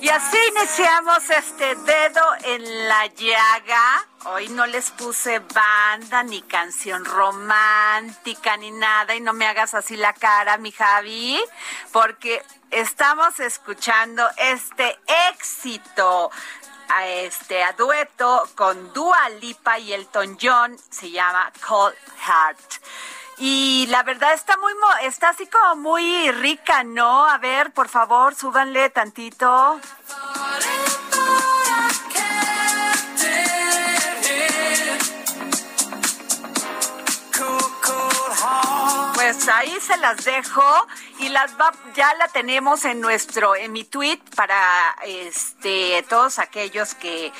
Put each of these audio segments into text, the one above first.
Y así iniciamos este dedo en la llaga. Hoy no les puse banda, ni canción romántica, ni nada. Y no me hagas así la cara, mi Javi, porque estamos escuchando este éxito. A este a dueto con Dua Lipa y Elton John se llama Cold Heart. Y la verdad está muy está así como muy rica, ¿no? A ver, por favor, súbanle tantito. Pues ahí se las dejo y las va, ya la tenemos en nuestro, en mi tweet para este todos aquellos que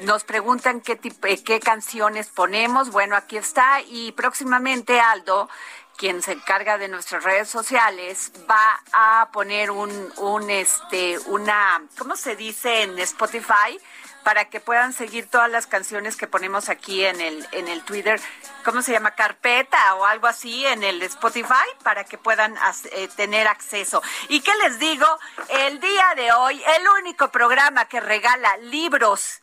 nos preguntan qué tipo, eh, qué canciones ponemos. Bueno, aquí está y próximamente Aldo quien se encarga de nuestras redes sociales va a poner un, un este una ¿cómo se dice en Spotify? Para que puedan seguir todas las canciones que ponemos aquí en el en el Twitter, ¿cómo se llama? carpeta o algo así en el Spotify para que puedan eh, tener acceso. ¿Y qué les digo? El día de hoy el único programa que regala libros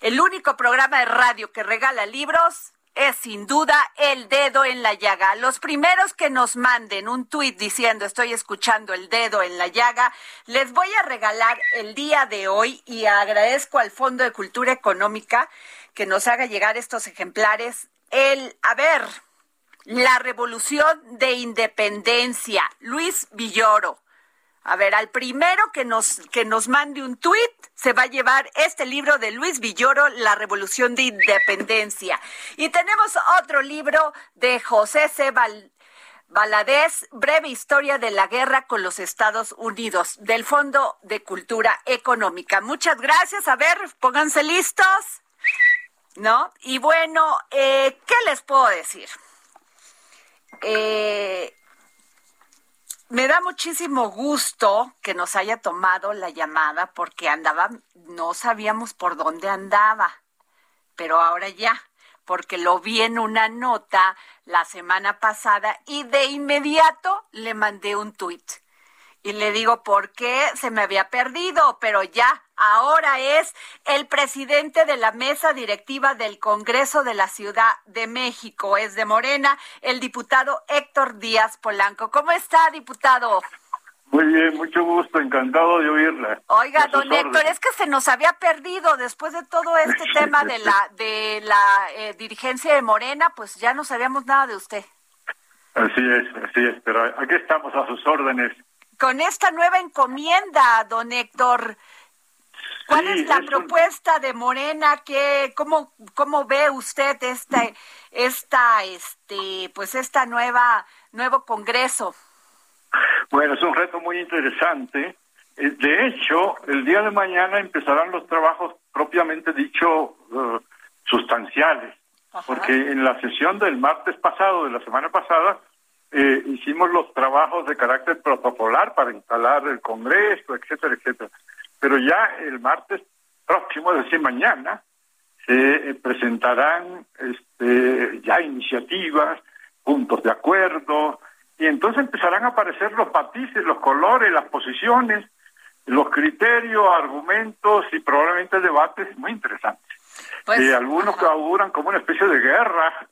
el único programa de radio que regala libros es sin duda el dedo en la llaga. Los primeros que nos manden un tuit diciendo estoy escuchando el dedo en la llaga, les voy a regalar el día de hoy y agradezco al Fondo de Cultura Económica que nos haga llegar estos ejemplares. El, a ver, la revolución de independencia, Luis Villoro. A ver, al primero que nos, que nos mande un tuit se va a llevar este libro de Luis Villoro, La Revolución de Independencia. Y tenemos otro libro de José C. Breve Historia de la Guerra con los Estados Unidos, del Fondo de Cultura Económica. Muchas gracias. A ver, pónganse listos. ¿No? Y bueno, eh, ¿qué les puedo decir? Eh, me da muchísimo gusto que nos haya tomado la llamada porque andaba, no sabíamos por dónde andaba, pero ahora ya, porque lo vi en una nota la semana pasada y de inmediato le mandé un tuit. Y le digo, ¿por qué se me había perdido? Pero ya, ahora es el presidente de la mesa directiva del Congreso de la Ciudad de México, es de Morena, el diputado Héctor Díaz Polanco. ¿Cómo está, diputado? Muy bien, mucho gusto, encantado de oírla. Oiga, don Héctor, es que se nos había perdido después de todo este tema de la de la eh, dirigencia de Morena, pues ya no sabíamos nada de usted. Así es, así es, pero aquí estamos a sus órdenes. Con esta nueva encomienda, don Héctor, ¿Cuál es la propuesta de Morena? ¿Qué, cómo, ¿Cómo ve usted esta, esta, este, pues esta nueva, nuevo Congreso? Bueno, es un reto muy interesante. Eh, De hecho, el día de mañana empezarán los trabajos propiamente dicho eh, sustanciales, Ajá. porque en la sesión del martes pasado, de la semana pasada, eh, hicimos los trabajos de carácter protocolar para instalar el Congreso, etcétera, etcétera. Pero ya el martes próximo, es decir, mañana, se eh, presentarán este, ya iniciativas, puntos de acuerdo, y entonces empezarán a aparecer los matices, los colores, las posiciones, los criterios, argumentos y probablemente debates muy interesantes. Pues, Eh, algunos ajá. que auguran como una especie de guerra,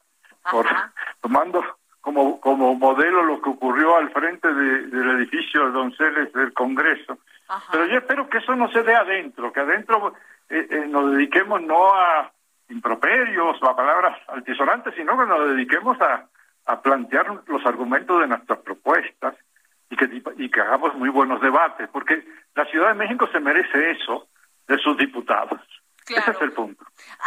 por- tomando como, como modelo lo que ocurrió al frente de- del edificio de Donceles del Congreso. Ajá. Pero yo espero que eso no se dé adentro, que adentro eh, eh, nos dediquemos no a improperios o a palabras altisonantes, sino que nos dediquemos a, a plantear los argumentos de nuestras propuestas y que, y que hagamos muy buenos debates, porque la Ciudad de México se merece eso de sus diputados. Claro. Ese es el punto.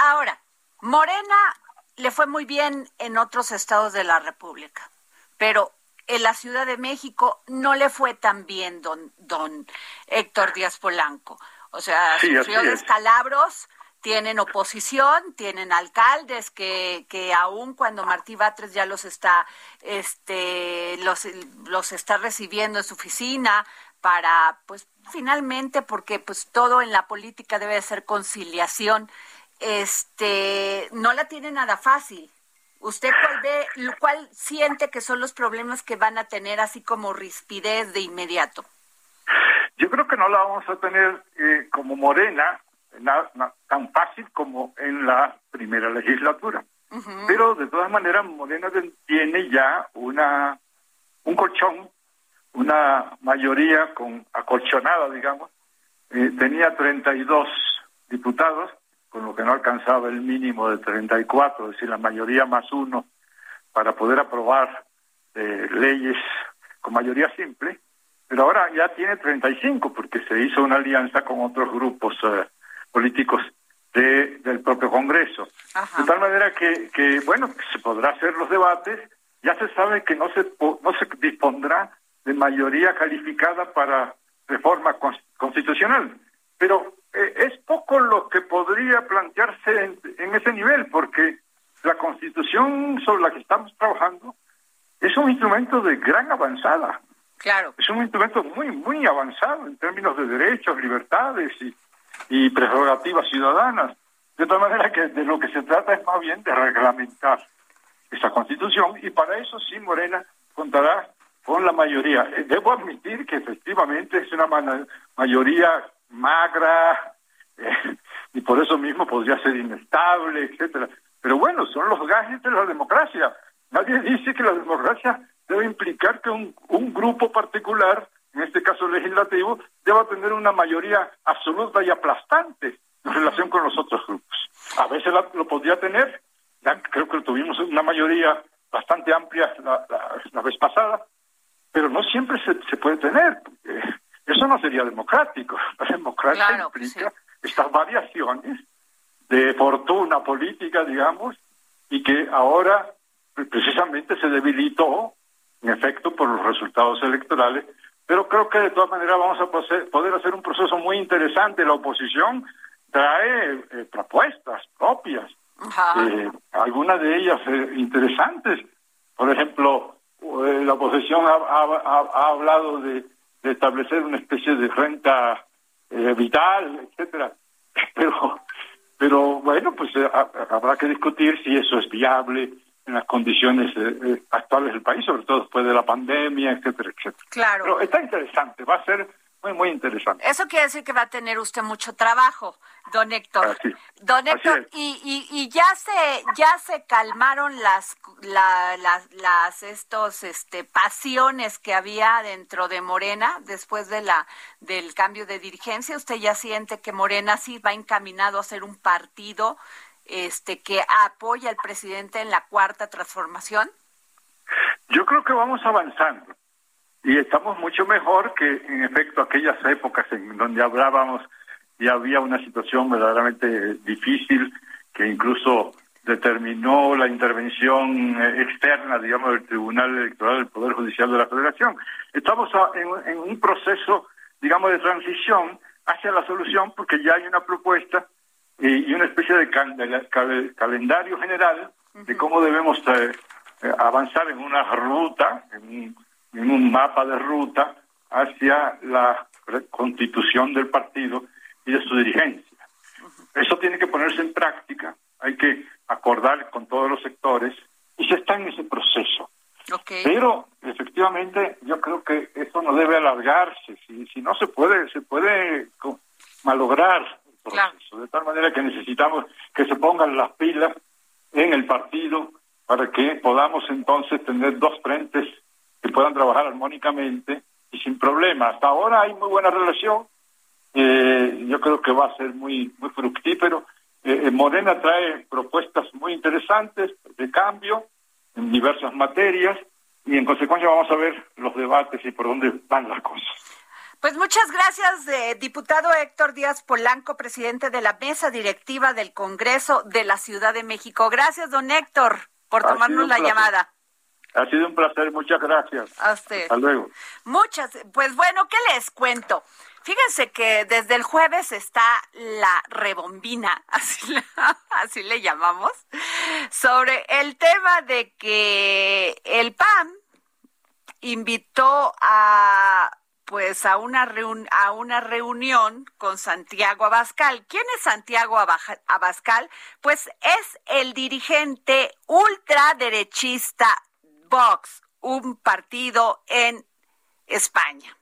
Ahora, Morena le fue muy bien en otros estados de la República, pero en la Ciudad de México no le fue tan bien, don, don Héctor Díaz Polanco. O sea, Sí, sufrió descalabros, tienen oposición, tienen alcaldes que, que aún cuando Martí Batres ya los está, este, los, los está recibiendo en su oficina para, pues, finalmente, porque pues todo en la política debe de ser conciliación, este, no la tiene nada fácil. ¿Usted cuál ve, cuál siente que son los problemas que van a tener así como rispidez de inmediato? Yo creo que no la vamos a tener eh, como Morena na- na- tan fácil como en la primera legislatura. Pero de todas maneras Morena tiene ya una un colchón, una mayoría con acolchonada, digamos. Eh, tenía 32 diputados, con lo que no alcanzaba el mínimo de 34, es decir, la mayoría más uno para poder aprobar eh, leyes con mayoría simple, pero ahora ya tiene 35 porque se hizo una alianza con otros grupos eh, políticos de, del propio Congreso. Ajá. De tal manera que, que, bueno, se podrá hacer los debates, ya se sabe que no se, no se dispondrá de mayoría calificada para reforma cons- constitucional, pero eh, es poco lo que podría plantearse en, en ese nivel, porque la constitución sobre la que estamos trabajando es un instrumento de gran avanzada, Claro. es un instrumento muy, muy avanzado en términos de derechos, libertades y, y prerrogativas ciudadanas. De tal manera que de lo que se trata es más bien de reglamentar esa constitución y para eso sí Morena contará con la mayoría. Eh, Debo admitir que efectivamente es una mayoría magra eh, y por eso mismo podría ser inestable, etcétera. Pero bueno, son los gajes de la democracia. Nadie dice que la democracia debe implicar que un, un grupo particular, en este caso legislativo, deba tener una mayoría absoluta y aplastante en relación con los otros grupos. A veces lo podría tener, creo que tuvimos una mayoría bastante amplia la, la- vez pasada, pero no siempre se, se puede tener. Eso no sería democrático. La democracia Claro, implica sí. estas variaciones de fortuna política, digamos, y que ahora pues, precisamente se debilitó, en efecto, por los resultados electorales. Pero creo que de todas maneras vamos a poder hacer un proceso muy interesante. La oposición trae eh, propuestas propias, eh, algunas de ellas eh, interesantes. Por ejemplo, eh, la oposición ha, ha- ha- ha hablado de, de establecer una especie de renta eh, vital, etcétera. Pero, pero bueno, pues eh, ha- habrá que discutir si eso es viable en las condiciones eh, eh, actuales del país, sobre todo después de la pandemia, etcétera, etcétera. Claro. Pero está interesante, va a ser muy, muy interesante. Eso quiere decir que va a tener usted mucho trabajo, don Héctor. Así- don Héctor, y, y, y ya se ya se calmaron las la- las las estos este pasiones que había dentro de Morena después de la del cambio de dirigencia. Usted ya siente que Morena sí va encaminado a ser un partido este que apoya al presidente en la cuarta transformación. Yo creo que vamos avanzando y estamos mucho mejor que en efecto aquellas épocas en donde hablábamos y había una situación verdaderamente difícil que incluso determinó la intervención eh, externa, digamos, del Tribunal Electoral del Poder Judicial de la Federación. Estamos en, un proceso, digamos, de transición hacia la solución porque ya hay una propuesta y, una especie de, calendario general de cómo debemos eh, eh, avanzar en una ruta, en un mapa de ruta hacia la constitución del partido y de su dirigencia. Eso tiene que ponerse en práctica, hay que acordar con todos los sectores y se está en ese proceso. Pero efectivamente yo creo que eso no debe alargarse, si, si no se puede, se puede malograr el proceso, de tal manera que necesitamos que se pongan las pilas en el partido para que podamos entonces tener dos frentes que puedan trabajar armónicamente y sin problemas. Hasta ahora hay muy buena relación, eh, yo creo que va a ser muy, muy fructífero. Eh, eh, Morena trae propuestas muy interesantes de cambio en diversas materias y en consecuencia vamos a ver los debates y por dónde van las cosas. Pues muchas gracias, diputado Héctor Díaz Polanco, presidente de la mesa directiva del Congreso de la Ciudad de México. Gracias, don Héctor, por tomarnos la llamada. Ha sido un placer, muchas gracias. A usted. Hasta luego. Muchas, pues bueno, ¿qué les cuento? Fíjense que desde el jueves está la rebombina, así, así le llamamos, sobre el tema de que el PAN invitó a pues a una a una reunión con Santiago Abascal. ¿Quién es Santiago Abascal? Pues es el dirigente ultraderechista Un partido en España.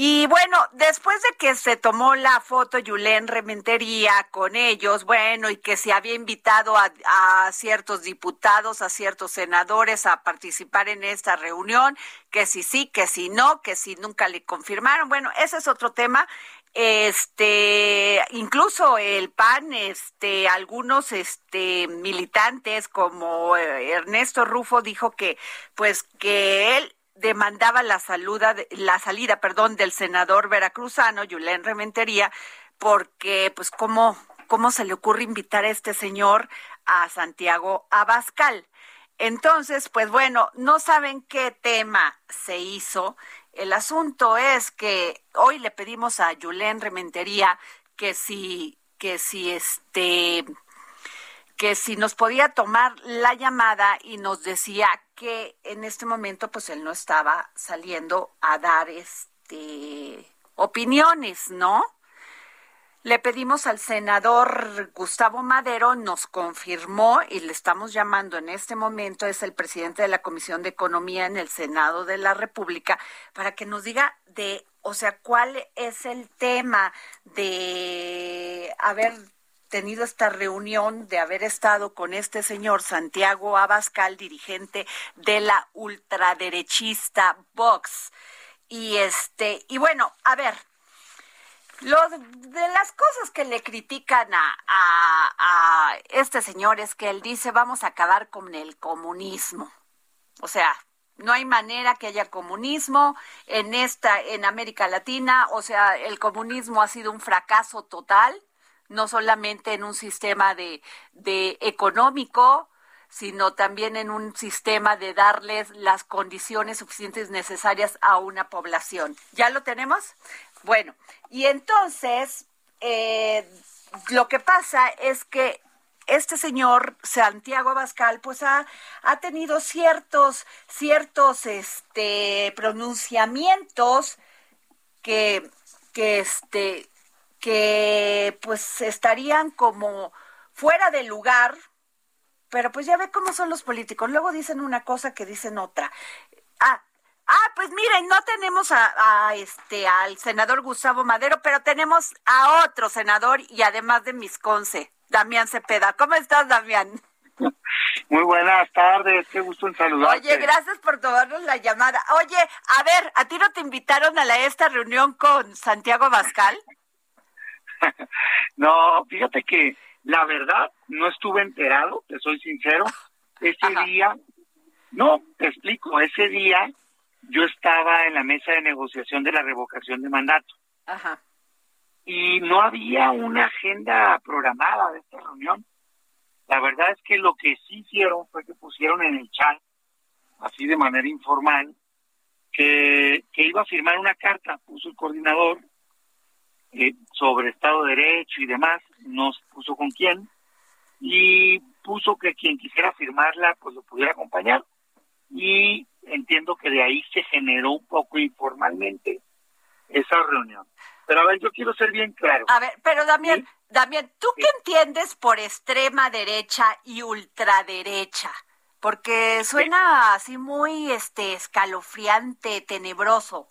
Y bueno, después de que se tomó la foto Yulén Rementería con ellos, bueno, y que se había invitado a, ciertos diputados, a ciertos senadores a participar en esta reunión, que si sí, que si no, que si nunca le confirmaron, bueno, ese es otro tema. Este, incluso el PAN, este, algunos este militantes como eh, Ernesto Rufo dijo que, pues, que él demandaba la, saluda, la salida perdón, del senador veracruzano, Yulén Rementería, porque, pues, ¿cómo, ¿cómo se le ocurre invitar a este señor a Santiago Abascal? Entonces, pues bueno, no saben qué tema se hizo. El asunto es que hoy le pedimos a Yulén Rementería que si, que si este, que si nos podía tomar la llamada y nos decía que en este momento pues él no estaba saliendo a dar este opiniones, ¿no? Le pedimos al senador Gustavo Madero, nos confirmó y le estamos llamando en este momento, es el presidente de la Comisión de Economía en el Senado de la República, para que nos diga de, o sea, cuál es el tema de haber tenido esta reunión, de haber estado con este señor Santiago Abascal, dirigente de la ultraderechista Vox. Y este, y bueno, a ver, lo de las cosas que le critican a, este señor es que él dice vamos a acabar con el comunismo. O sea, no hay manera que haya comunismo en esta, en América Latina. O sea, el comunismo ha sido un fracaso total no solamente en un sistema de económico, sino también en un sistema de darles las condiciones suficientes necesarias a una población. ¿Ya lo tenemos? Bueno, y entonces eh, lo que pasa es que este señor Santiago Abascal pues ha, ha tenido ciertos ciertos este pronunciamientos que que este que pues estarían como fuera de lugar, pero pues ya ve cómo son los políticos. Luego dicen una cosa que dicen otra. Ah, ah pues miren, no tenemos a, este al senador Gustavo Madero, pero tenemos a otro senador y además de Misconce, Damián Cepeda. ¿Cómo estás, Damián? Muy buenas tardes, qué gusto en saludarte. Oye, gracias por tomarnos la llamada. Oye, a ver, ¿a ti no te invitaron a la, esta reunión con Santiago Bascal? no, fíjate que la verdad no estuve enterado, te soy sincero. Ese día, no, te explico, ese día yo estaba en la mesa de negociación de la revocación de mandato. Ajá. y no había una agenda programada de esta reunión. La verdad es que lo que sí hicieron fue que pusieron en el chat, así de manera informal, que, que iba a firmar una carta, puso el coordinador, eh, sobre Estado de Derecho y demás, no puso con quién, y puso que quien quisiera firmarla, pues lo pudiera acompañar. Y entiendo que de ahí se generó un poco informalmente esa reunión. Pero a ver, yo quiero ser bien claro. A ver, pero Damián, Damián, ¿tú qué entiendes por extrema derecha y ultraderecha? Porque suena así muy este escalofriante, tenebroso.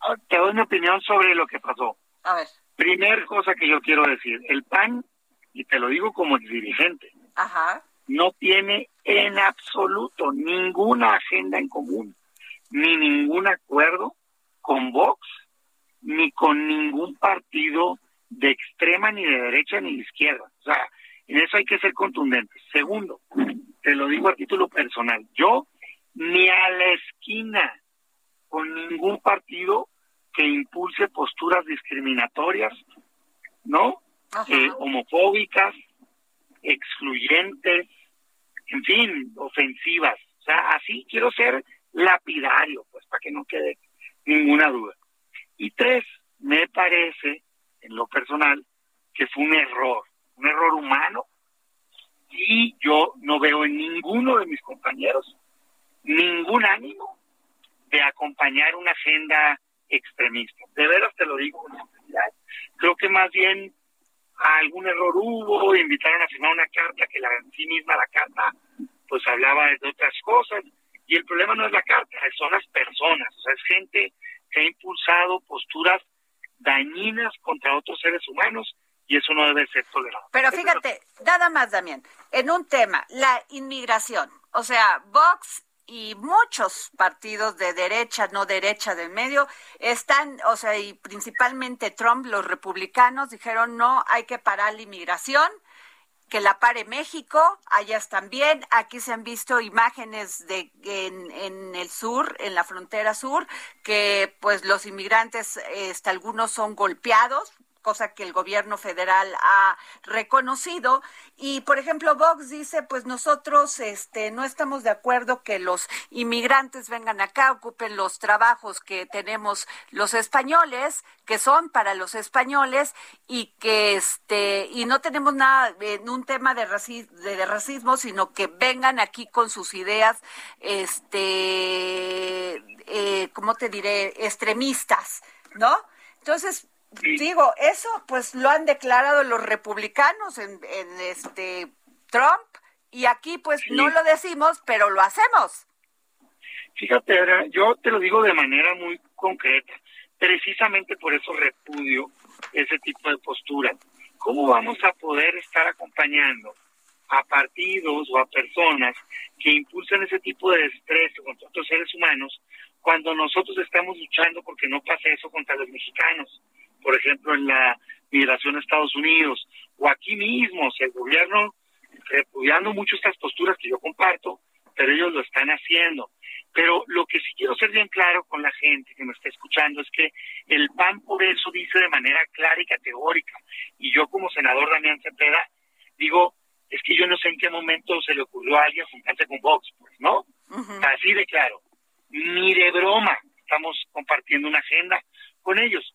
Ah, Te doy mi opinión sobre lo que pasó. A ver. Primer cosa que yo quiero decir, el PAN, y te lo digo como dirigente, Ajá. no tiene en absoluto ninguna agenda en común, ni ningún acuerdo con Vox, ni con ningún partido de extrema, ni de derecha, ni de izquierda. O sea, en eso hay que ser contundentes. Segundo, te lo digo a título personal, yo ni a la esquina con ningún partido que impulse posturas discriminatorias, ¿no? Eh, homofóbicas, excluyentes, en fin, ofensivas. O sea, así quiero ser lapidario, pues para que no quede ninguna duda. Y tres, me parece, en lo personal, que fue un error, un error humano, y yo no veo en ninguno de mis compañeros ningún ánimo de acompañar una agenda extremista. De veras te lo digo con sinceridad. Creo que más bien algún error hubo, invitaron a firmar una carta que la, en sí misma la carta pues hablaba de otras cosas y el problema no es la carta, son las personas, o sea, es gente que ha impulsado posturas dañinas contra otros seres humanos y eso no debe ser tolerado. Pero fíjate, nada más, Damián, en un tema, la inmigración, o sea, Vox y muchos partidos de derecha, no derecha del medio, están, o sea, y principalmente Trump, los republicanos, dijeron no, hay que parar la inmigración, que la pare México, allá también, aquí se han visto imágenes de en, en el sur, en la frontera sur, que pues los inmigrantes, este, algunos son golpeados, cosa que el gobierno federal ha reconocido y por ejemplo Vox dice pues nosotros este no estamos de acuerdo que los inmigrantes vengan acá ocupen los trabajos que tenemos los españoles que son para los españoles y que este y no tenemos nada en un tema de, raci- de, racismo sino que vengan aquí con sus ideas este eh, cómo te diré extremistas no entonces. Digo, eso pues lo han declarado los republicanos en, en este Trump y aquí pues Sí. no lo decimos, pero lo hacemos. Fíjate, Adriana, yo te lo digo de manera muy concreta. Precisamente por eso repudio ese tipo de postura. ¿Cómo vamos a poder estar acompañando a partidos o a personas que impulsan ese tipo de estrés contra otros seres humanos cuando nosotros estamos luchando porque no pase eso contra los mexicanos? Por ejemplo, en la migración a Estados Unidos o aquí mismo, o sea, el gobierno repudiando mucho estas posturas que yo comparto, pero ellos lo están haciendo. Pero lo que sí quiero ser bien claro con la gente que me está escuchando es que el PAN por eso dice de manera clara y categórica, y yo como senador Damián Cepeda digo, es que yo no sé en qué momento se le ocurrió a alguien juntarse con Vox, pues, ¿no? Así de claro. Ni de broma estamos compartiendo una agenda con ellos.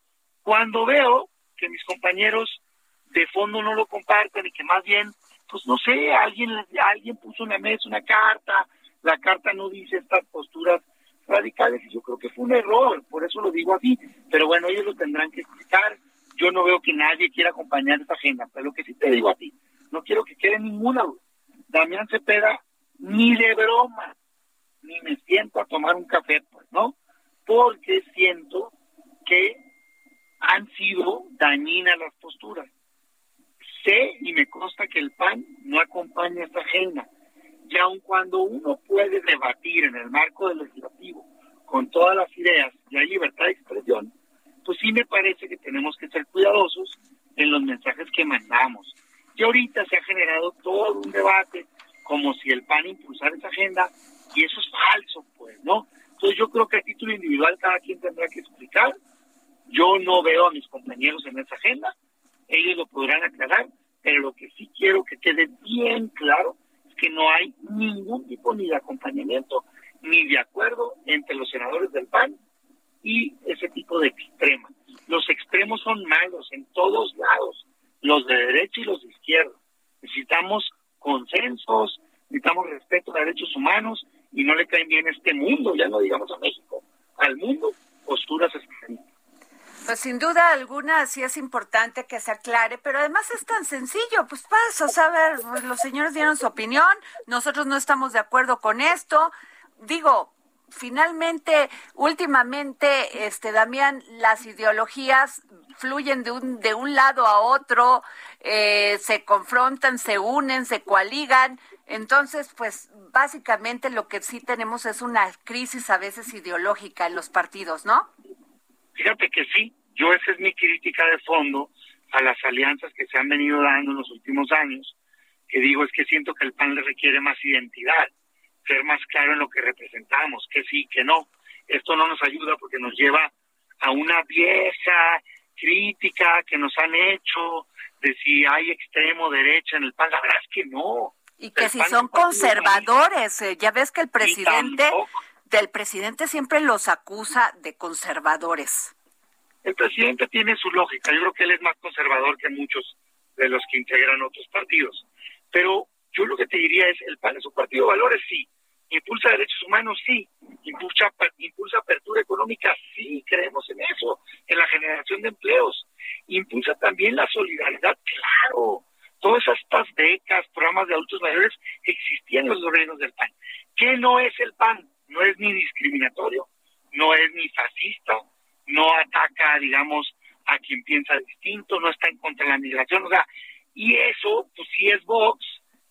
Cuando veo que mis compañeros de fondo no lo comparten y que más bien, pues no sé, alguien alguien puso una mesa, una carta, la carta no dice estas posturas radicales y yo creo que fue un error, por eso lo digo así, pero bueno, ellos lo tendrán que explicar, yo no veo que nadie quiera acompañar esta agenda, pero lo que sí te digo a ti, no quiero que quede ninguna duda, Damián Cepeda, ni de broma, ni me siento a tomar un café, pues, ¿no? Porque siento que han sido dañinas las posturas. Sé y me consta que el PAN no acompaña esta agenda. Y aun cuando uno puede debatir en el marco del legislativo con todas las ideas y hay libertad de expresión, pues sí me parece que tenemos que ser cuidadosos en los mensajes que mandamos. Y ahorita se ha generado todo un debate como si el PAN impulsara esa agenda y eso es falso, pues, ¿no? Entonces yo creo que a título individual cada quien tendrá que explicar Yo no veo a mis compañeros en esa agenda, ellos lo podrán aclarar, pero lo que sí quiero que quede bien claro es que no hay ningún tipo ni de acompañamiento ni de acuerdo entre los senadores del PAN y ese tipo de extrema. Los extremos son malos en todos lados, los de derecha y los de izquierda. Necesitamos consensos, necesitamos respeto a derechos humanos y no le caen bien a este mundo, ya no digamos a México, al mundo, posturas extremistas. Pues sin duda alguna sí es importante que se aclare, pero además es tan sencillo, pues pasa, o ver, pues, los señores dieron su opinión, nosotros no estamos de acuerdo con esto. Digo, finalmente, últimamente, este Damián, las ideologías fluyen de un, de un lado a otro, eh, se confrontan, se unen, se coaligan. Entonces, pues básicamente lo que sí tenemos es una crisis a veces ideológica en los partidos, ¿no? Fíjate que sí, yo esa es mi crítica de fondo a las alianzas que se han venido dando en los últimos años, que digo es que siento que el PAN le requiere más identidad, ser más claro en lo que representamos, que sí, que no. Esto no nos ayuda porque nos lleva a una vieja crítica que nos han hecho de si hay extremo derecha en el PAN. La verdad es que no. Y que El si PAN son conservadores, eh, ya ves que el Y presidente, tampoco. Del presidente siempre los acusa de conservadores. El presidente tiene su lógica. Yo creo que él es más conservador que muchos de los que integran otros partidos. Pero yo lo que te diría es, el PAN es un partido de valores, sí. Impulsa derechos humanos, sí. Impulsa, impulsa apertura económica, sí. Creemos en eso, en la generación de empleos. Impulsa también la solidaridad, claro. Todas estas becas, programas de adultos mayores existían en los reinos del PAN. ¿Qué no es el PAN? No es ni discriminatorio, no es ni fascista, no ataca, digamos, a quien piensa distinto, no está en contra de la migración, o sea, y eso, pues sí es Vox,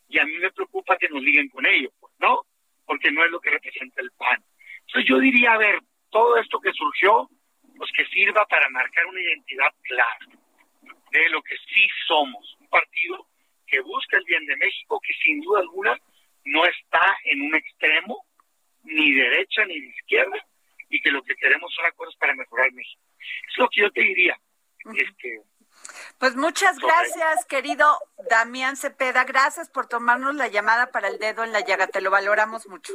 y a mí me preocupa que nos liguen con ello, pues, ¿no? Porque no es lo que representa el PAN. Entonces yo diría, a ver, todo esto que surgió, pues que sirva para marcar una identidad clara de lo que sí somos, un partido que busca el bien de México, que sin duda alguna no está en un extremo, ni derecha ni de izquierda, y que lo que queremos son acuerdos para mejorar México. Es lo que yo te diría. Este, Pues muchas gracias, querido Damián Cepeda. Gracias por tomarnos la llamada para el dedo en la llaga. Te lo valoramos mucho.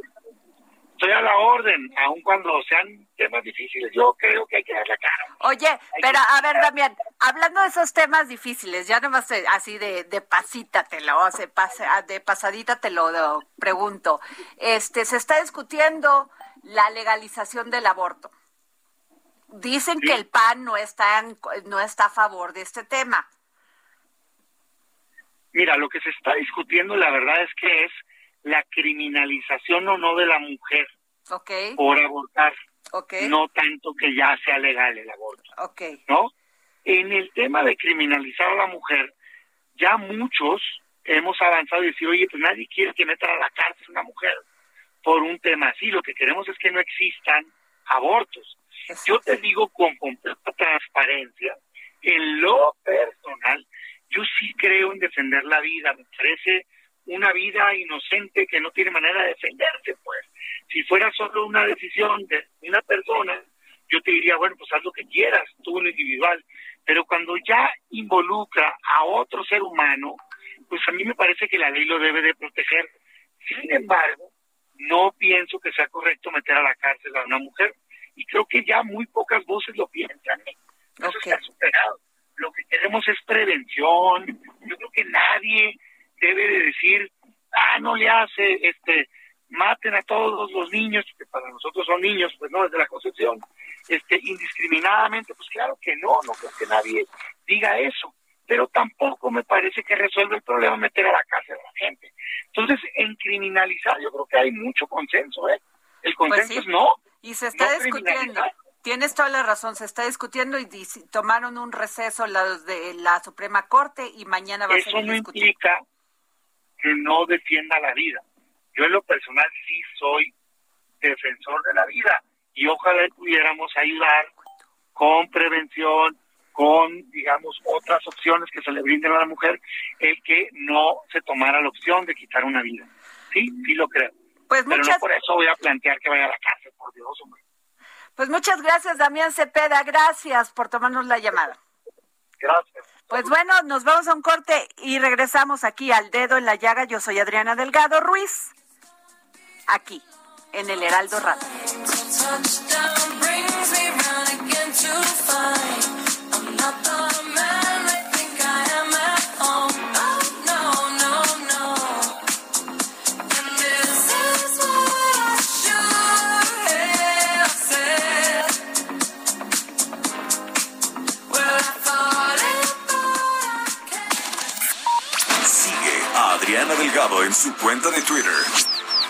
estoy a la orden, aun cuando sean temas difíciles, yo creo que hay que dar la cara. Oye, pero a ver, Damián, hablando de esos temas difíciles, ya nomás eh, así de, de pasita te lo, se pasa- de pasadita te lo, lo pregunto. Este, se está discutiendo la legalización del aborto. Dicen que el PAN no está, en- no está a favor de este tema. Mira, lo que se está discutiendo, la verdad es que es la criminalización o no de la mujer por abortar, no tanto que ya sea legal el aborto. ¿no? En el tema de criminalizar a la mujer, ya muchos hemos avanzado y decir, oye, pues nadie quiere que metan a la cárcel a una mujer por un tema así. Lo que queremos es que no existan abortos. Yo te digo con completa transparencia, en lo personal, yo sí creo en defender la vida. Me parece una vida inocente que no tiene manera de defenderse, pues. Si fuera solo una decisión de una persona, yo te diría, bueno, pues haz lo que quieras, tú lo individual. Pero cuando ya involucra a otro ser humano, pues a mí me parece que la ley lo debe de proteger. Sin embargo, no pienso que sea correcto meter a la cárcel a una mujer. Y creo que ya muy pocas voces lo piensan. ¿eh? Eso Ok. está superado. Lo que queremos es prevención. Yo creo que nadie debe de decir, ah, no le hace, este, maten a todos los niños, que para nosotros son niños, pues no, desde la concepción, este, indiscriminadamente, pues claro que no, no creo que nadie diga eso. Pero tampoco me parece que resuelve el problema meter a la cárcel a la gente. Entonces, en criminalizar, yo creo que hay mucho consenso, ¿eh? El consenso Pues sí. es no. Y se está no discutiendo. Tienes toda la razón, se está discutiendo y tomaron un receso los de la Suprema Corte y mañana va a Eso seguir no implica que no defienda la vida. Yo en lo personal sí soy defensor de la vida y ojalá pudiéramos ayudar con prevención, con, digamos, otras opciones que se le brinden a la mujer, el que no se tomara la opción de quitar una vida. Sí, sí lo creo. Pues Pero muchas, no por eso voy a plantear que vaya a la cárcel, por Dios, hombre. Pues muchas gracias, Damián Cepeda. Gracias por tomarnos la llamada. Gracias. Pues bueno, nos vamos a un corte y regresamos aquí al dedo en la llaga. Yo soy Adriana Delgado Ruiz, aquí en el Heraldo Radio. Sigue a Adriana Delgado en su cuenta de Twitter,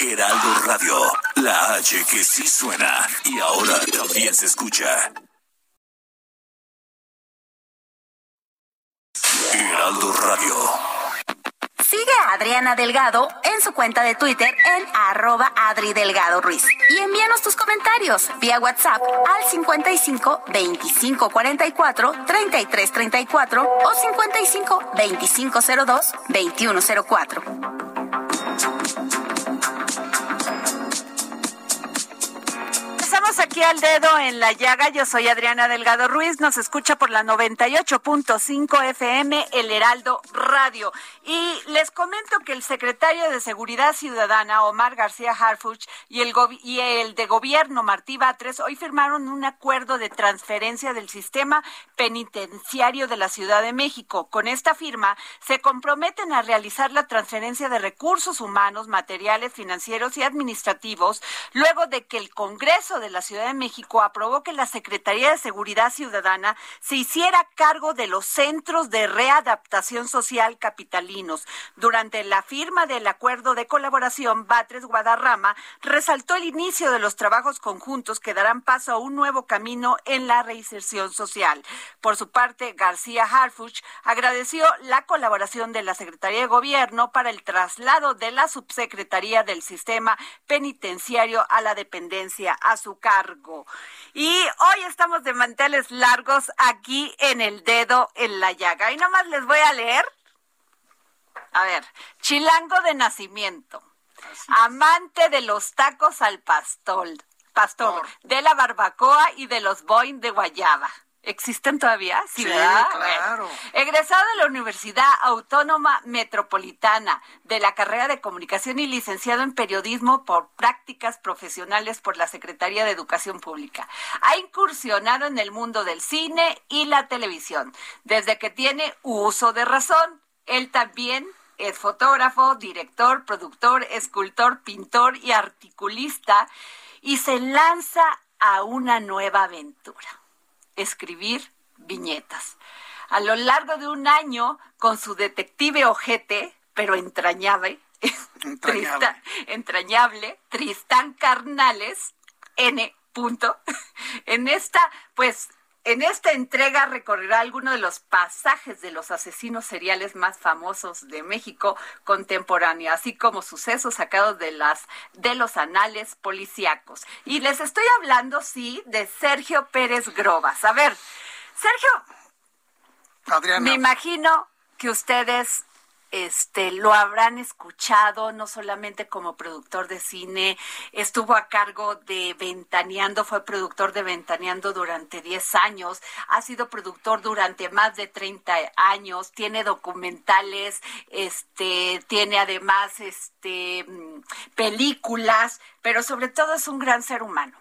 Heraldo Radio, la H que sí suena y ahora también se escucha. Heraldo Radio. Sigue a Adriana Delgado en su cuenta de Twitter en arroba Adri Delgado Ruiz. Y envíanos tus comentarios vía WhatsApp al 55 25 44 33 34 o 55 25 02 21 04. a al dedo en la llaga. Yo soy Adriana Delgado Ruiz. Nos escucha por la 98.5 FM El Heraldo Radio. Y les comento que el secretario de Seguridad Ciudadana, Omar García Harfuch, y el, y el de gobierno, Martí Batres, hoy firmaron un acuerdo de transferencia del sistema penitenciario de la Ciudad de México. Con esta firma se comprometen a realizar la transferencia de recursos humanos, materiales, financieros y administrativos, luego de que el Congreso de la Ciudad de México aprobó que la Secretaría de Seguridad Ciudadana se hiciera cargo de los centros de readaptación social capitalinos. Durante la firma del acuerdo de colaboración, Batres Guadarrama resaltó el inicio de los trabajos conjuntos que darán paso a un nuevo camino en la reinserción social. Por su parte, García Harfuch agradeció la colaboración de la Secretaría de Gobierno para el traslado de la subsecretaría del sistema penitenciario a la dependencia a su cargo. Y hoy estamos de manteles largos aquí en el dedo en la llaga. Y nomás les voy a leer. A ver, chilango de nacimiento, amante de los tacos al pastor, pastor, de la barbacoa y de los boing de guayaba. ¿Existen todavía? Sí, ¿verdad? claro. Bueno. Egresado de la Universidad Autónoma Metropolitana de la carrera de Comunicación y licenciado en Periodismo por prácticas profesionales por la Secretaría de Educación Pública. Ha incursionado en el mundo del cine y la televisión desde que tiene uso de razón. Él también es fotógrafo, director, productor, escultor, pintor y articulista y se lanza a una nueva aventura escribir viñetas. A lo largo de un año, con su detective ojete, pero entrañable, Entrañable. Tristán, entrañable, Tristán Carnales, N. Punto. En esta, pues, en esta entrega recorrerá algunos de los pasajes de los asesinos seriales más famosos de México contemporáneo, así como sucesos sacados de las de los anales policíacos. Y les estoy hablando, sí, de Sergio Pérez Grobas. A ver, Sergio, Adriana, me imagino que ustedes este lo habrán escuchado no solamente como productor de cine, estuvo a cargo de Ventaneando, fue productor de Ventaneando durante 10 años, ha sido productor durante más de 30 años, tiene documentales, este tiene además este mm, películas, pero sobre todo es un gran ser humano.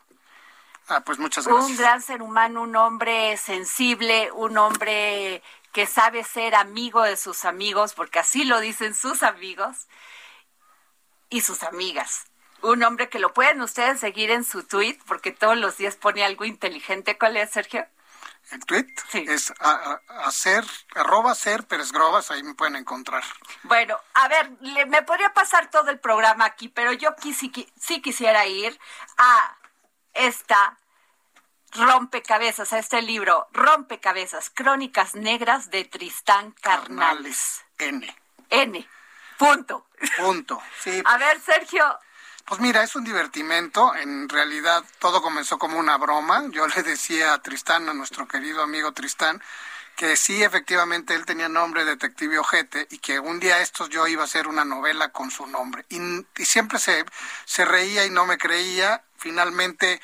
ah, pues muchas gracias. Un gran ser humano, un hombre sensible, un hombre que sabe ser amigo de sus amigos, porque así lo dicen sus amigos y sus amigas. Un hombre que lo pueden ustedes seguir en su tweet, porque todos los días pone algo inteligente. ¿Cuál es, Sergio? El tweet Sí. es a, a- hacer, arroba ser Pérez Grobas, ahí me pueden encontrar. Bueno, a ver, le- me podría pasar todo el programa aquí, pero yo quisi- sí quisiera ir a esta rompecabezas a este libro, Rompecabezas, Crónicas Negras de Tristán Carnales. N. N. Punto. Punto. Sí, A ver, Sergio, Pues mira, es un divertimento. En realidad todo comenzó como una broma. Yo le decía a Tristán, a nuestro querido amigo Tristán, que sí, efectivamente, él tenía nombre de Detective Ojete y que un día estos yo iba a hacer una novela con su nombre. Y, y siempre se, se reía y no me creía. Finalmente,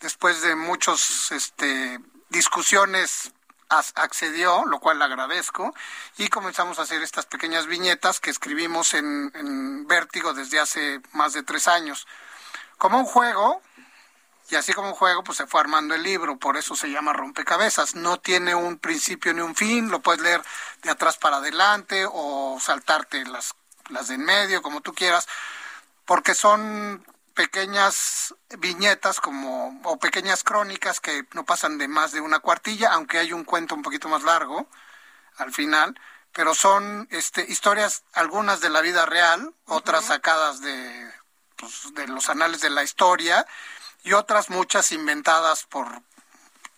después de muchos este, discusiones accedió, lo cual le agradezco, y comenzamos a hacer estas pequeñas viñetas que escribimos en, en Vértigo desde hace más de tres años. Como un juego, y así como un juego, pues se fue armando el libro, por eso se llama Rompecabezas. No tiene un principio ni un fin, lo puedes leer de atrás para adelante o saltarte las, las de en medio, como tú quieras, porque son pequeñas viñetas como o pequeñas crónicas que no pasan de más de una cuartilla, aunque hay un cuento un poquito más largo al final, pero son este historias algunas de la vida real, otras sacadas de pues, de los anales de la historia y otras muchas inventadas por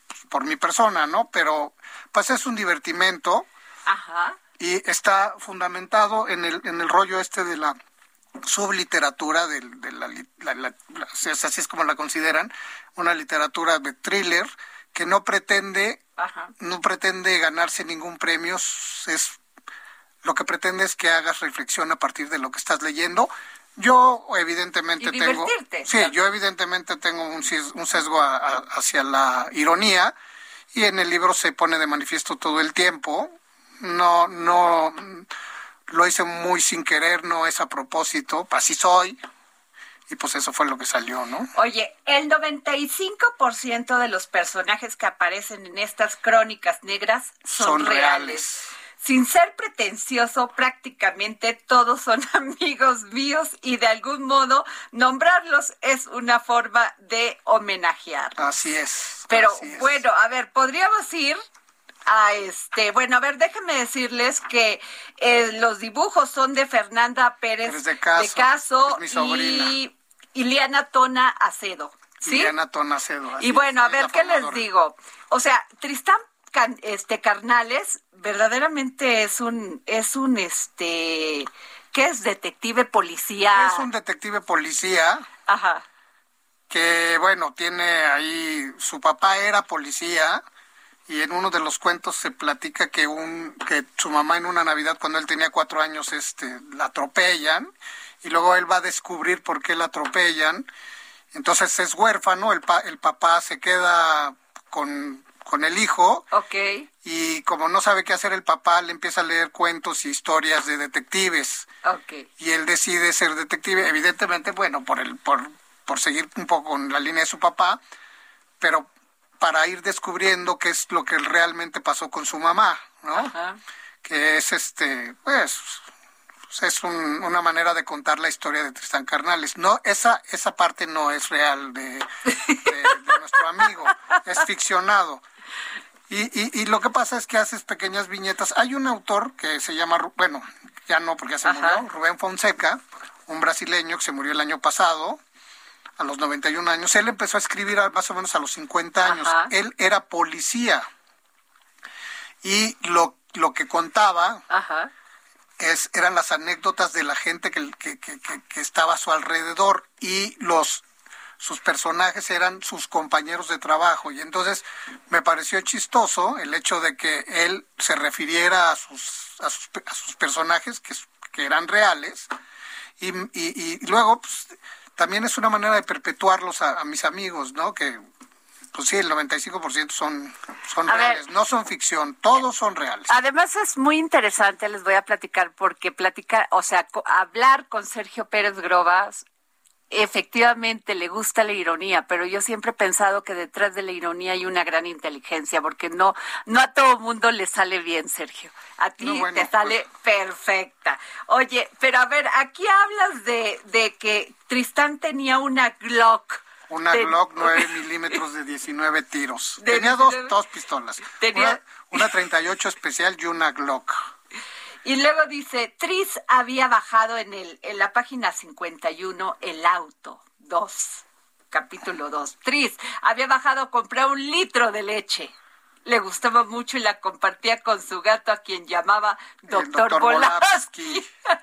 pues, por mi persona, ¿no? Pero pues es un divertimento ajá, y está fundamentado en el en el rollo este de la subliteratura del- de, la, así es como la consideran una literatura de thriller que no pretende ajá. no pretende ganarse ningún premio es lo que pretende es que hagas reflexión a partir de lo que estás leyendo. Yo evidentemente Y tengo sí yo evidentemente tengo un, sesgo a- a- hacia la ironía y en el libro se pone de manifiesto todo el tiempo. No no lo hice muy sin querer no es a propósito así soy y pues eso fue lo que salió no Oye, el 95% de los personajes que aparecen en estas crónicas negras son, Son reales. reales. Sin ser pretencioso, prácticamente todos son amigos míos y de algún modo nombrarlos es una forma de homenajear. así es Pero así es. bueno, a ver, podríamos ir a este, bueno, a ver, déjenme decirles que eh, los dibujos son de Fernanda Pérez Pérez de Caso, Caso es mi sobrina. y Iliana Tona Acedo. ¿Sí? Tonacedo, así Y bueno, a ver, ¿qué les digo? O sea, Tristán Can- este Carnales verdaderamente es un es un este ¿qué es detective policía? Es un detective policía Ajá. que, bueno, tiene ahí, su papá era policía y en uno de los cuentos se platica que un que su mamá en una Navidad cuando él tenía cuatro años este la atropellan y luego él va a descubrir por qué la atropellan. Entonces es huérfano, el, pa- el papá se queda con, con el hijo Ok. y como no sabe qué hacer el papá le empieza a leer cuentos y historias de detectives. Ok. y él decide ser detective, evidentemente, bueno, por el por, por seguir un poco con la línea de su papá, pero para ir descubriendo qué es lo que realmente pasó con su mamá, ¿no? Ajá. Que es este, pues, pues, es un- una manera de contar la historia de Tristán Carnales. No, esa esa parte no es real de, de- de nuestro amigo, es ficcionado. Y, y, y lo que pasa es que haces pequeñas viñetas. Hay un autor que se llama, bueno, ya no porque ya se Ajá. murió, Rubén Fonseca, un brasileño que se murió el año pasado, a los 91 años. Él empezó a escribir a- más o menos a los 50 años. Ajá. Él era policía. Y lo, lo que contaba Ajá. es, eran las anécdotas de la gente que, que, que- que- que estaba a su alrededor y los sus personajes eran sus compañeros de trabajo y entonces me pareció chistoso el hecho de que él se refiriera a sus a sus, a sus personajes que, que eran reales y, y- y luego pues, también es una manera de perpetuarlos a, a mis amigos no que pues sí el 95% son son A ver. reales no son ficción todos son reales Además es muy interesante, les voy a platicar, porque platicar, o sea, co- hablar con Sergio Pérez Grobas, efectivamente le gusta la ironía, pero yo siempre he pensado que detrás de la ironía hay una gran inteligencia, porque no, no a todo mundo le sale bien, Sergio. A ti No, bueno, te sale perfecta. Oye, pero a ver, aquí hablas de, de que Tristán tenía una Glock. Una De- Glock 9 milímetros de 19 tiros. De Tenía dos, 19. dos pistolas. Tenía- Una, una 38 especial y una Glock. Y luego dice, Tris había bajado en, el, en la página 51 el auto, dos. capítulo 2. Tris había bajado a comprar un litro de leche. Le gustaba mucho y la compartía con su gato, a quien llamaba Doctor doctor.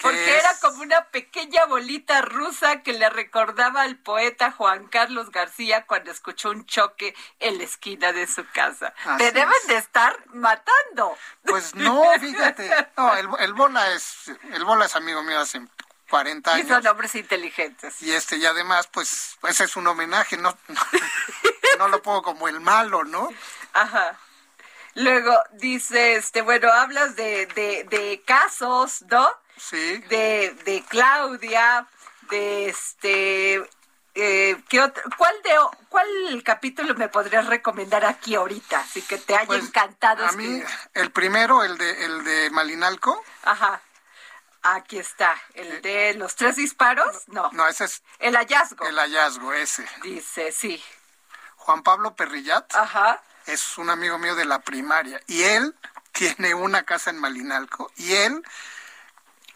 Porque es- era como una pequeña bolita rusa que le recordaba al poeta Juan Carlos García cuando escuchó un choque en la esquina de su casa. Así Te deben es. de estar matando. Pues no, fíjate. No, el, el bola es el bola es amigo mío hace 40 Y años. son hombres inteligentes. Y este, y además, pues, pues es un homenaje, no, no, no lo pongo como el malo, ¿no? Ajá. Luego dice, este, bueno, hablas de, de, de casos, ¿no? Sí. De, de Claudia, de este, eh, ¿qué otro? ¿Cuál de, cuál capítulo me podrías recomendar aquí ahorita? Así que te haya Pues, encantado. A mí, el primero, el de, el de Malinalco, Ajá. Aquí está, el de los tres disparos, no, no, ese es el hallazgo. el hallazgo, ese. Dice, sí. Juan Pablo Perrillat Ajá. Es un amigo mío de la primaria y él tiene una casa en Malinalco y él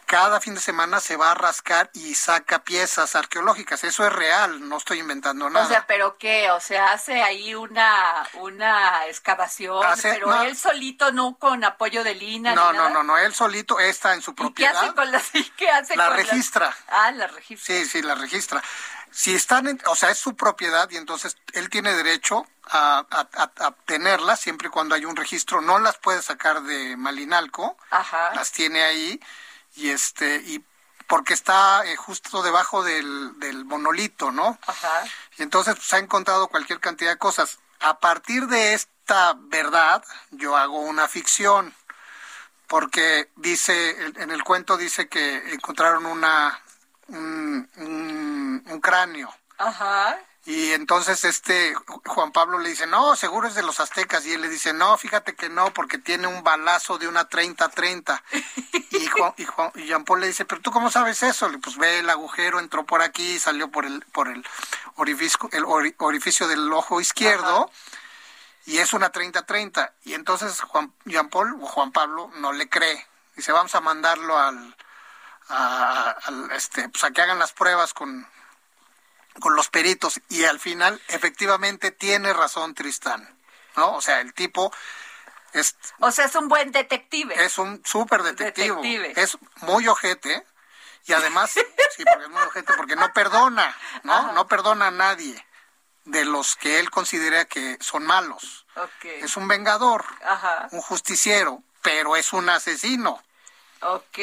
cada fin de semana se va a rascar y saca piezas arqueológicas. Eso es real, no estoy inventando nada. O sea, pero qué, o sea, hace ahí una una excavación, Hace- pero no. él solito no con apoyo de Lina no, ni no, nada? no, no, él solito está en su ¿Y qué propiedad. hace con las qué hace La con las- registra. Ah, la registra. Sí, sí, la registra. Si están, en- o sea, es su propiedad y entonces él tiene derecho a, a- tenerlas siempre y cuando hay un registro. No las puede sacar de Malinalco, Ajá. las tiene ahí y este y porque está eh, justo debajo del, del monolito, ¿no? Ajá. Y entonces pues, ha encontrado cualquier cantidad de cosas. A partir de esta verdad, yo hago una ficción, porque dice, en el cuento dice que encontraron una un, un- un cráneo. Ajá. Y entonces este Juan Pablo le dice, no, seguro es de los aztecas. Y él le dice, no, fíjate que no, porque tiene un balazo de una 30-30. Y, Juan, y, Juan- y Jean Paul le dice, pero tú cómo sabes eso? Le, Pues ve el agujero, entró por aquí, salió por el, por el orificio, el ori- orificio del ojo izquierdo. Y es una 30-30. Y entonces Juan, Jean Paul o Juan Pablo no le cree. Dice, vamos a mandarlo al, a, al, este, pues a que hagan las pruebas con, con los peritos y al final efectivamente tiene razón Tristán, ¿no? O sea, el tipo es, O sea, es un buen detective. es un súper detectivo, Detective. es muy ojete y además, sí, porque es muy ojete, porque no perdona, ¿no? No perdona a nadie de los que él considera que son malos. Ok. Es un vengador, Ajá. un justiciero, pero es un asesino. Ok.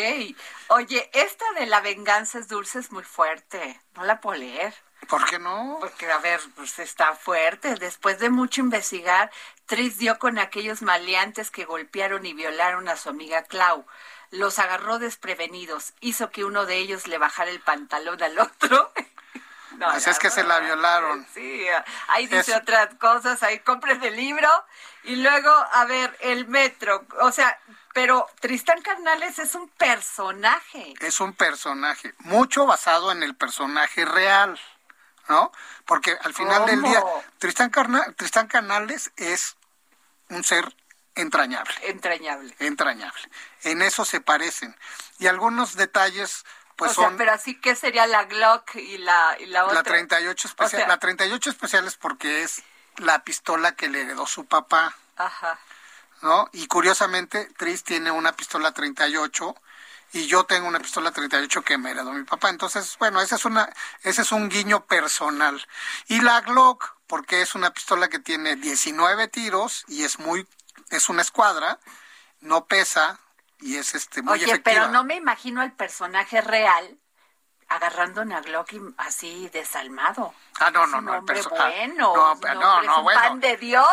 Oye, esta de la venganza es dulce es muy fuerte. No la puedo leer. ¿Por qué no? Porque, a ver, pues está fuerte. Después de mucho investigar, Tris dio con aquellos maleantes que golpearon y violaron a su amiga Clau. Los agarró desprevenidos. Hizo que uno de ellos le bajara el pantalón al otro. No, Así es que se la violaron. Sí, ahí dice Es- otras cosas, ahí compren el libro. Y luego, a ver, el metro. O sea, pero Tristán Carnales es un personaje. es un personaje, mucho basado en el personaje real, ¿no? Porque al final del día, Tristán, Carna- Tristán Canales es un ser entrañable, Entrañable. entrañable. En eso se parecen. Y algunos detalles, pues o sea, son pero así que sería la Glock y la, y la otra. la 38 especial. O sea- la 38 especial es porque es la pistola que le heredó su papá. Ajá. ¿no? Y curiosamente, Tris tiene una pistola 38 y yo tengo una pistola 38 que me heredó mi papá. Entonces, bueno, ese es una ese es un guiño personal. Y la Glock, porque es una pistola que tiene 19 tiros y es muy es una escuadra, no pesa y es este muy Oye, efectiva. pero no me imagino al personaje real agarrando una Glock así desalmado. Ah, no, no, no, el hombre perso- ah, bueno. no, no, no, bueno. pan de Dios.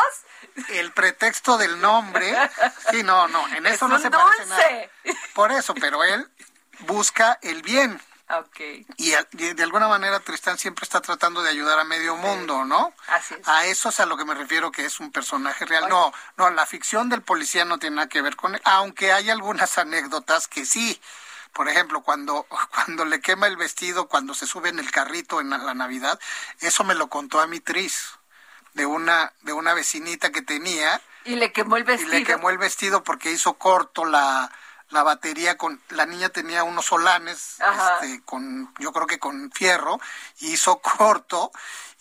El pretexto del nombre, sí, no, no, en eso Es no se parece nada. Por eso, pero él busca el bien. Ok. Y a- y de alguna manera Tristán siempre está tratando de ayudar a medio mundo, ¿no? Así es. A eso es a lo que me refiero que es un personaje real. No, no, la ficción del policía no tiene nada que ver con él, aunque hay algunas anécdotas que sí. Por ejemplo, cuando, cuando le quema el vestido, cuando se sube en el carrito en la, Navidad, eso me lo contó a mi Tris, de una, de una vecinita que tenía, Y le quemó el y vestido. le quemó el vestido porque hizo corto la, la batería con la niña tenía unos solanes este, con yo creo que con fierro y hizo corto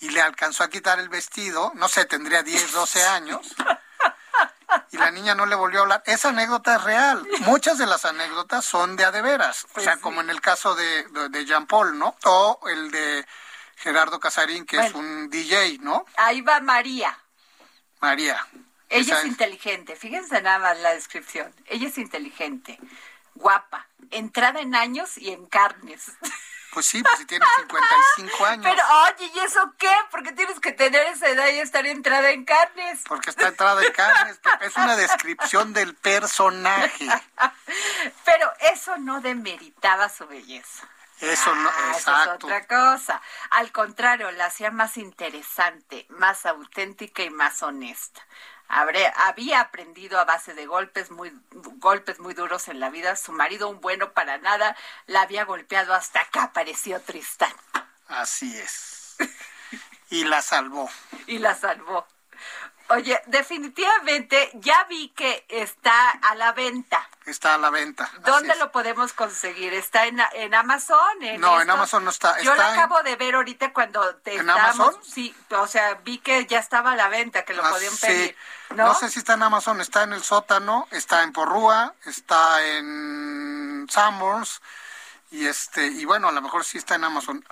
y le alcanzó a quitar el vestido no sé tendría 10 12 años y la niña no le volvió a hablar. Esa anécdota es real. Muchas de las anécdotas son de a de veras. O Pues sea como en el caso de, de, de Jean Paul no o el de Gerardo Casarín que es un DJ no Ahí va María. María. Ella Esa es. inteligente, fíjense nada más la descripción. Ella es inteligente, guapa, entrada en años y en carnes. pues sí pues si tiene 55 años Pero oye, ¿y eso qué? Porque tienes que tener esa edad y estar entrada en carnes. Porque está entrada de carnes, Pepe. es una descripción del personaje. Pero eso no demeritaba su belleza. Eso no, Ah, esa es exacto. otra cosa. Al contrario, la hacía más interesante, más auténtica y más honesta. Habré- había aprendido a base de golpes muy golpes muy duros en la vida. Su marido, un bueno para nada, la había golpeado hasta acá apareció Tristán Así es. Y la salvó. y la salvó. Oye, definitivamente ya vi que está a la venta. Está a la venta. ¿Dónde lo podemos conseguir? ¿Está en, en Amazon? En No, en? Amazon no está, Yo está lo en- acabo de ver ahorita cuando te ¿En estábamos- Amazon? Sí, o sea, vi que ya estaba a la venta, que lo Ah, podían sí. pedir. ¿No? ¿No? sé si está en Amazon, está en el sótano, está en Porrúa, está en Sanborns y este y bueno, a lo mejor sí está en Amazon.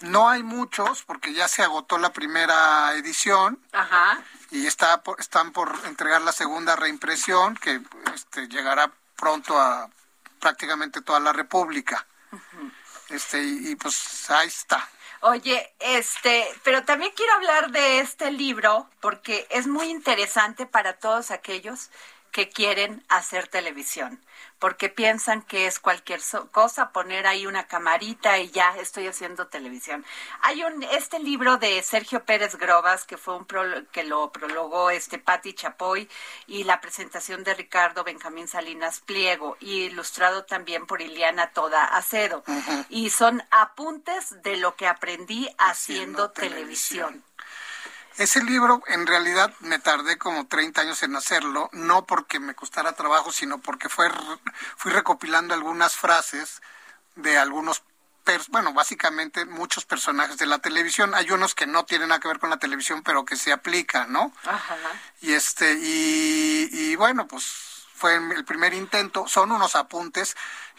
No hay muchos porque ya se agotó la primera edición Ajá. y está por- están por entregar la segunda reimpresión que este, llegará pronto a prácticamente toda la República. Este y, y, pues ahí está. Oye, este, pero también quiero hablar de este libro porque es muy interesante para todos aquellos que quieren hacer televisión, porque piensan que es cualquier so- cosa poner ahí una camarita y ya estoy haciendo televisión. Hay un este libro de Sergio Pérez Grobas que fue un que lo prologó este Patti Chapoy y la presentación de Ricardo Benjamín Salinas Pliego y ilustrado también por Iliana Toda Acedo. Y son apuntes de lo que aprendí haciendo, Haciendo televisión. televisión. Ese libro en realidad me tardé como 30 años en hacerlo, no porque me costara trabajo, sino porque fue, fui recopilando algunas frases de algunos, bueno, básicamente muchos personajes de la televisión. Hay unos que no tienen nada que ver con la televisión, pero que se aplican, ¿no? Ajá. Y este, y, y bueno, pues fue el primer intento, son unos apuntes.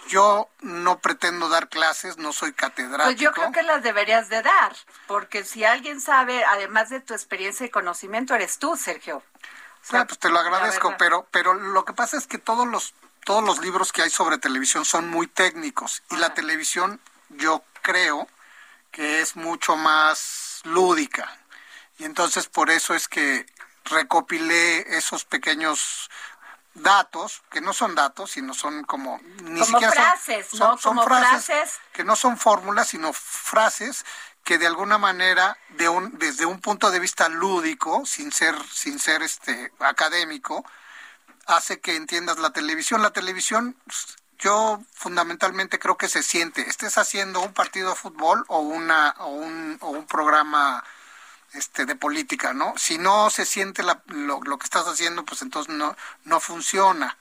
Yo no pretendo dar clases, no soy catedrático. Pues yo creo que las deberías de dar, porque si alguien sabe, además de tu experiencia y conocimiento, eres tú, Sergio. O sea, pues te lo agradezco, pero, pero lo que pasa es que todos los, todos los libros que hay sobre televisión son muy técnicos y la televisión yo creo que es mucho más lúdica. Y entonces por eso es que recopilé esos pequeños datos, que no son datos, sino son como... Ni Como siquiera frases, son, ¿no? son Como frases, frases. que no son fórmulas, sino frases que de alguna manera, de un, desde un punto de vista lúdico, sin ser, sin ser este académico, hace que entiendas la televisión. La televisión, yo fundamentalmente creo que se siente. Estés haciendo un partido de fútbol o una o un, o un programa este de política, ¿no? Si no se siente la- lo, lo que estás haciendo, pues entonces no no funciona.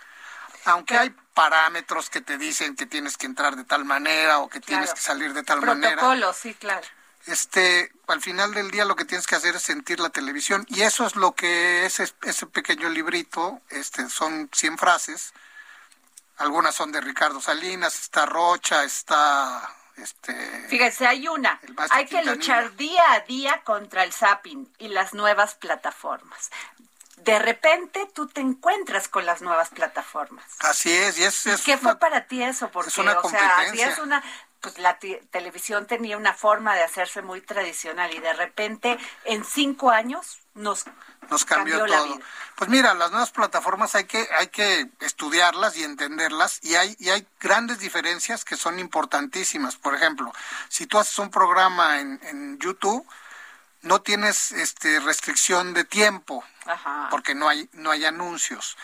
Aunque hay parámetros que te dicen que tienes que entrar de tal manera o que tienes Claro. que salir de tal manera Protocolo, sí, claro. este, al final del día lo que tienes que hacer es sentir la televisión y eso es lo que ese, ese pequeño librito, este, son 100 frases, algunas son de Ricardo Salinas, está Rocha, está, este, Fíjense, hay una. Hay que Quintanilla. luchar día a día contra el zapping y las nuevas plataformas. De repente tú te encuentras con las nuevas plataformas. así es, y es, es ¿Qué fue para ti eso? Porque, es una o sea, competencia. hacías una, pues la te- televisión tenía una forma de hacerse muy tradicional y de repente en cinco años nos, nos cambió, la todo. vida. Pues mira, las nuevas plataformas hay que hay que estudiarlas y entenderlas y hay y hay grandes diferencias que son importantísimas. Por ejemplo, si tú haces un programa en, en YouTube, no tienes este restricción de tiempo Ajá. porque no hay no hay anuncios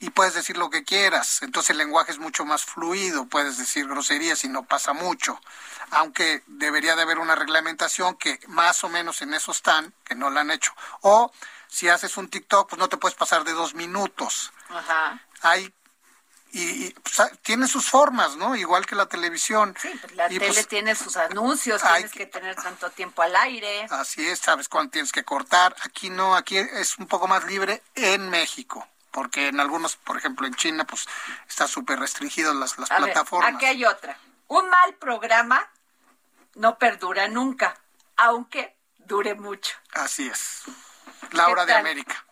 y puedes decir lo que quieras. Entonces el lenguaje es mucho más fluido, puedes decir groserías y no pasa mucho. Aunque debería de haber una reglamentación que más o menos en eso están, que no la han hecho. O si haces un TikTok, pues no te puedes pasar de dos minutos. Ajá. Hay y, y, pues, ah, tiene sus formas, ¿no? Igual que la televisión. Sí, pues la Y, tele pues, tiene sus anuncios, hay tienes que- que tener tanto tiempo al aire. Así es, sabes cuándo tienes que cortar. Aquí no, aquí es un poco más libre en México, porque en algunos, por ejemplo, en China, pues está súper restringido las, las A ver, plataformas. aquí hay otra. Un mal programa no perdura nunca, aunque dure mucho. Así es. Laura ¿Qué de? América.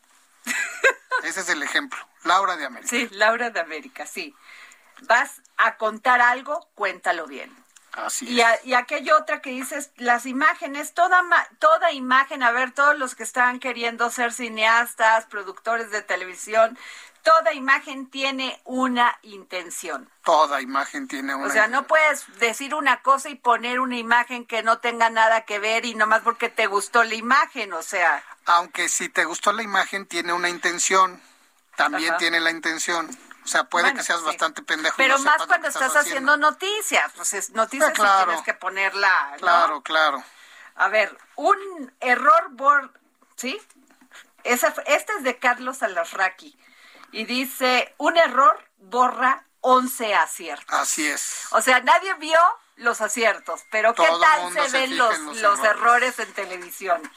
Ese es el ejemplo. Laura de América. Sí, Laura de América, sí. Vas a contar algo, cuéntalo bien. Así Y, a- y hay otra que dices, las imágenes, toda, toda imagen, a ver, todos los que están queriendo ser cineastas, productores de televisión, toda imagen tiene una intención. Toda imagen tiene una. O sea, no puedes decir una cosa y poner una imagen que no tenga nada que ver y nomás porque te gustó la imagen, o sea, Aunque si te gustó la imagen, tiene una intención. También Ajá. tiene la intención. O sea, puede Bueno, que seas sí. bastante pendejo. pero no más cuando estás haciendo noticias, pues es- noticias claro. tienes que ponerla, ¿no? Claro, claro. A ver, un error bor... ¿Sí? Esa, este es de Carlos Alarraqui. Y dice, un error borra 11 aciertos. Así es. O sea, nadie vio los aciertos, pero ¿qué Todo tal se se ven los, los los errores. errores en televisión?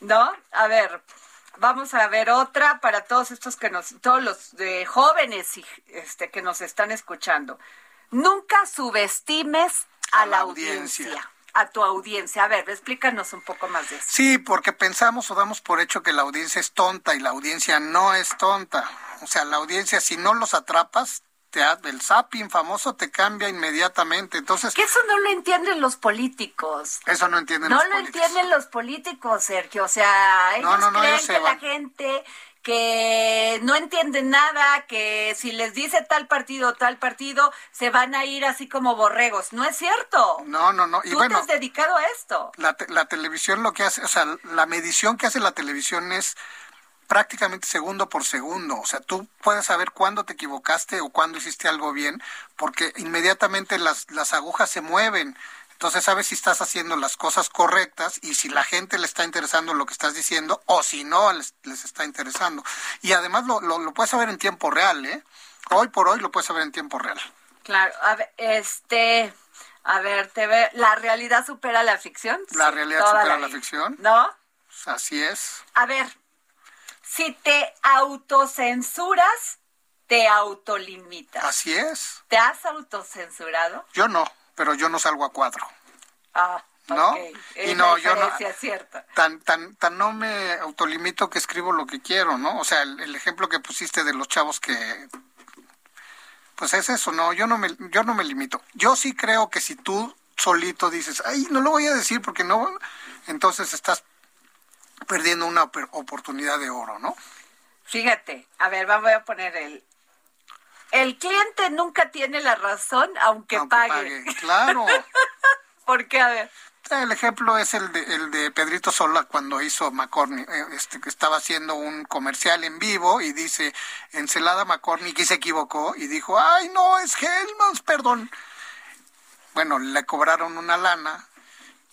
¿No? A ver, vamos a ver otra para todos estos que nos, todos los de jóvenes y, este, que nos están escuchando. Nunca subestimes a, A la la audiencia. audiencia. a tu audiencia. A ver, explícanos un poco más de eso. Sí, porque pensamos o damos por hecho que la audiencia es tonta y la audiencia no es tonta. O sea, la audiencia, si no los atrapas, te, el zapping famoso te cambia inmediatamente. Entonces, Que eso no lo entienden los políticos. eso no entienden No los lo políticos. entienden los políticos, Sergio. O sea, ellos No, no, no, creen que la gente que no entiende nada, que si les dice tal partido o tal partido, se van a ir así como borregos. No es cierto. No, no, no. Y Tú bueno, te has dedicado a esto. la, te- la televisión lo que hace, o sea, la medición que hace la televisión es prácticamente segundo por segundo. O sea, tú puedes saber cuándo te equivocaste o cuándo hiciste algo bien, porque inmediatamente las, las agujas se mueven. Entonces sabes si estás haciendo las cosas correctas y si la gente le está interesando lo que estás diciendo o si no les, les está interesando. Y además lo, lo, lo puedes saber en tiempo real, ¿eh? Hoy por hoy lo puedes saber en tiempo real. Claro, a ver, este, a ver, te ve, ¿la realidad supera la ficción? La Sí, realidad supera la ficción. ¿No? Así es. A ver, si te autocensuras, te autolimitas. Así es. ¿Te has autocensurado? Yo no, pero yo no salgo a cuadro. Ah, ¿No? ok. Y no, yo no- cierta. Tan, tan, tan no me autolimito que escribo lo que quiero, ¿no? O sea, el, el ejemplo que pusiste de los chavos que, pues es eso, no, yo no me, yo no me limito. Yo sí creo que si tú solito dices, ay, no lo voy a decir porque no, entonces estás perdiendo una oportunidad de oro, ¿no? Fíjate, a ver, vamos a poner el... El cliente nunca tiene la razón aunque, Aunque pague. Claro. Porque, a ver, El ejemplo es el de, el de Pedrito Sola cuando hizo McCormick, eh, este, que estaba haciendo un comercial en vivo y dice encelada McCormick y se equivocó y dijo, ay no, es Hellmann's, perdón. Bueno, le cobraron una lana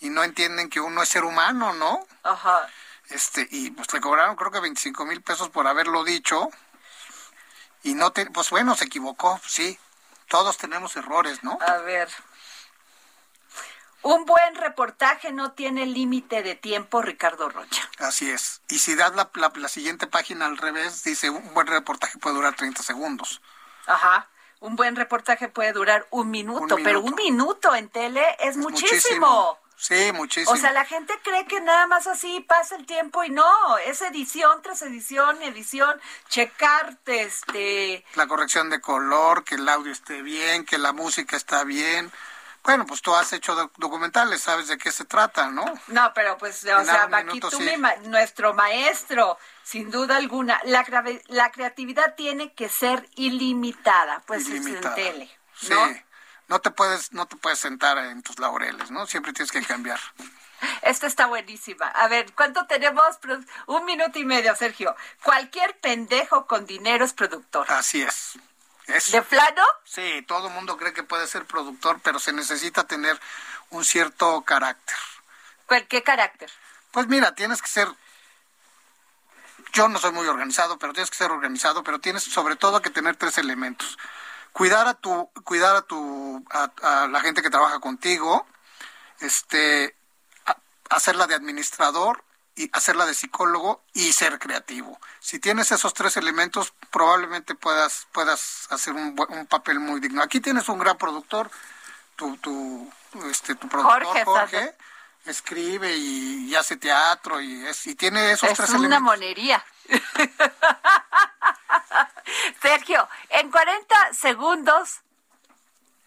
y no entienden que uno es ser humano, ¿no? ajá. Este, y pues le cobraron creo que 25 mil pesos por haberlo dicho y no, te, pues bueno, se equivocó, sí. Todos tenemos errores, ¿no? A ver. Un buen reportaje no tiene límite de tiempo, Ricardo Rocha. Así es. Y si das la, la, la siguiente página al revés, dice un buen reportaje puede durar 30 segundos. Ajá. Un buen reportaje puede durar un minuto, Un pero un minuto. minuto en tele es, muchísimo. Sí, muchísimo. O sea, la gente cree que nada más así pasa el tiempo y no, es edición tras edición, edición, checarte, este, La corrección de color, que el audio esté bien, que la música está bien. Bueno, pues tú has hecho doc- documentales, sabes de qué se trata, ¿no? No, pero pues, o En sea, aquí tú sí. nuestro maestro, sin duda alguna, la, la creatividad tiene que ser ilimitada, pues Ilimitada. es en tele, Sí. ¿No? Te puedes, no te puedes sentar en tus laureles, ¿no? Siempre tienes que cambiar. Esta está buenísima. A ver, ¿cuánto tenemos? Un minuto y medio, Sergio. Cualquier pendejo con dinero es productor. Así es. Es- ¿De plano? Sí, todo el mundo cree que puede ser productor, pero se necesita tener un cierto carácter. ¿Cuál- ¿Qué carácter? Pues mira, tienes que ser yo no soy muy organizado, pero tienes que ser organizado, pero tienes sobre todo que tener tres elementos. Cuidar a tu, cuidar a tu, a, a la gente que trabaja contigo, este, a- hacerla de administrador y hacerla de psicólogo y ser creativo. Si tienes esos tres elementos, probablemente puedas, puedas hacer un, un papel muy digno. Aquí tienes un gran productor, tu, tu, este, tu productor Jorge, Jorge, escribe y, y hace teatro y, es, y tiene esos Es tres una elementos. monería. Sergio, en 40 segundos,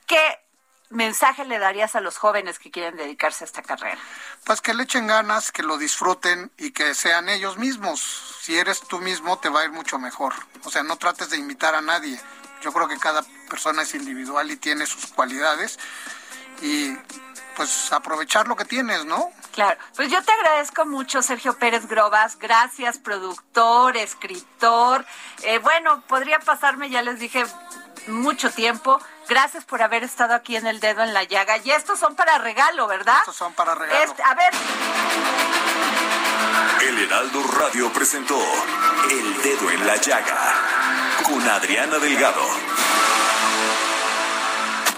¿qué mensaje le darías a los jóvenes que quieren dedicarse a esta carrera? Pues que le echen ganas, que lo disfruten y que sean ellos mismos. Si eres tú mismo, te va a ir mucho mejor. O sea, no trates de imitar a nadie. Yo creo que cada persona es individual y tiene sus cualidades. Y pues aprovechar lo que tienes, ¿no? Claro, pues yo te agradezco mucho, Sergio Pérez Grobas. Gracias, productor, escritor. Eh, bueno, podría pasarme, ya les dije, mucho tiempo. Gracias por haber estado aquí en el dedo en la llaga. Y estos son para regalo, ¿verdad? Estos son para regalo. Este- a ver, El Heraldo Radio presentó El Dedo en la Llaga con Adriana Delgado.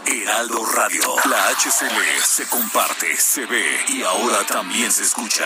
Heraldo Radio, la HCL se comparte, se ve y ahora también se escucha.